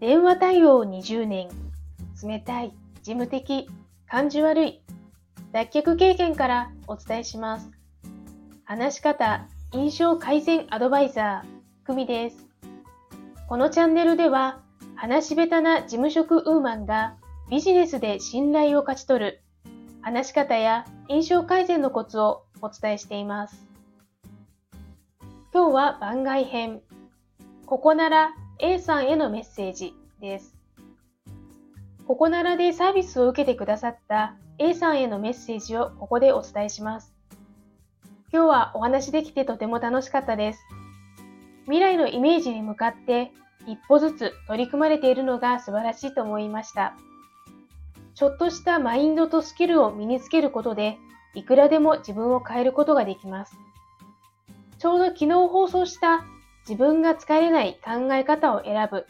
電話対応20年。冷たい、事務的、感じ悪い。脱却経験からお伝えします。話し方、印象改善アドバイザー、久美です。このチャンネルでは、話し下手な事務職ウーマンがビジネスで信頼を勝ち取る話し方や印象改善のコツをお伝えしています。今日は番外編。ここなら A さんへのメッセージです。ここならでサービスを受けてくださった A さんへのメッセージをここでお伝えします。今日はお話できてとても楽しかったです。未来のイメージに向かって一歩ずつ取り組まれているのが素晴らしいと思いました。ちょっとしたマインドとスキルを身につけることで、いくらでも自分を変えることができます。ちょうど昨日放送した自分が疲れない考え方を選ぶ。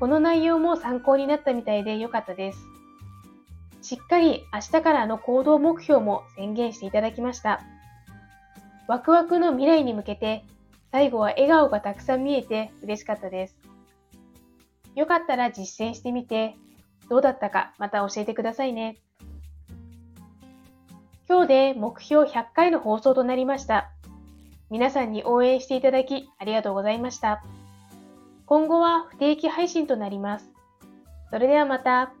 この内容も参考になったみたいで良かったです。しっかり明日からの行動目標も宣言していただきました。ワクワクの未来に向けて、最後は笑顔がたくさん見えて嬉しかったです。よかったら実践してみて、どうだったかまた教えてくださいね。今日で目標100回の放送となりました。皆さんに応援していただきありがとうございました。今後は不定期配信となります。それではまた。